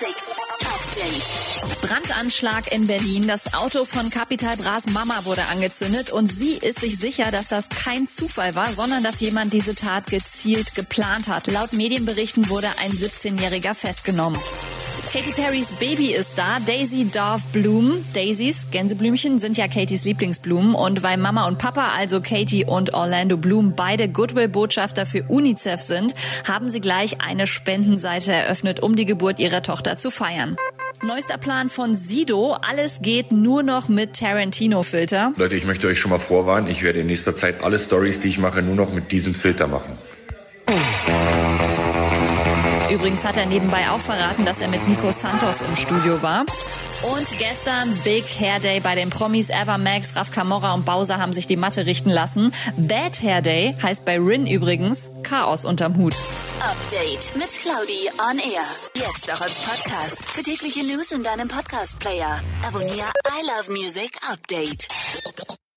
Music Update. Brandanschlag in Berlin. Das Auto von Capital Bras Mama wurde angezündet und sie ist sich sicher, dass das kein Zufall war, sondern dass jemand diese Tat gezielt geplant hat. Laut Medienberichten wurde ein 17-Jähriger festgenommen. Katy Perrys Baby ist da, Daisy Dove Bloom. Daisies, Gänseblümchen, sind ja Katys Lieblingsblumen. Und weil Mama und Papa, also Katy und Orlando Bloom, beide Goodwill-Botschafter für UNICEF sind, haben sie gleich eine Spendenseite eröffnet, um die Geburt ihrer Tochter zu feiern. Neuester Plan von Sido. Alles geht nur noch mit Tarantino-Filter. Leute, ich möchte euch schon mal vorwarnen, ich werde in nächster Zeit alle Stories, die ich mache, nur noch mit diesem Filter machen. Übrigens hat er nebenbei auch verraten, dass er mit Nico Santos im Studio war. Und gestern Big Hair Day bei den Promis Eva Max, Raf Camorra und Bowser haben sich die Matte richten lassen. Bad Hair Day heißt bei Rin übrigens Chaos unterm Hut. Update mit Claudi on Air. Jetzt auch als Podcast. Für tägliche News in deinem Podcast-Player. Abonniere I Love Music Update.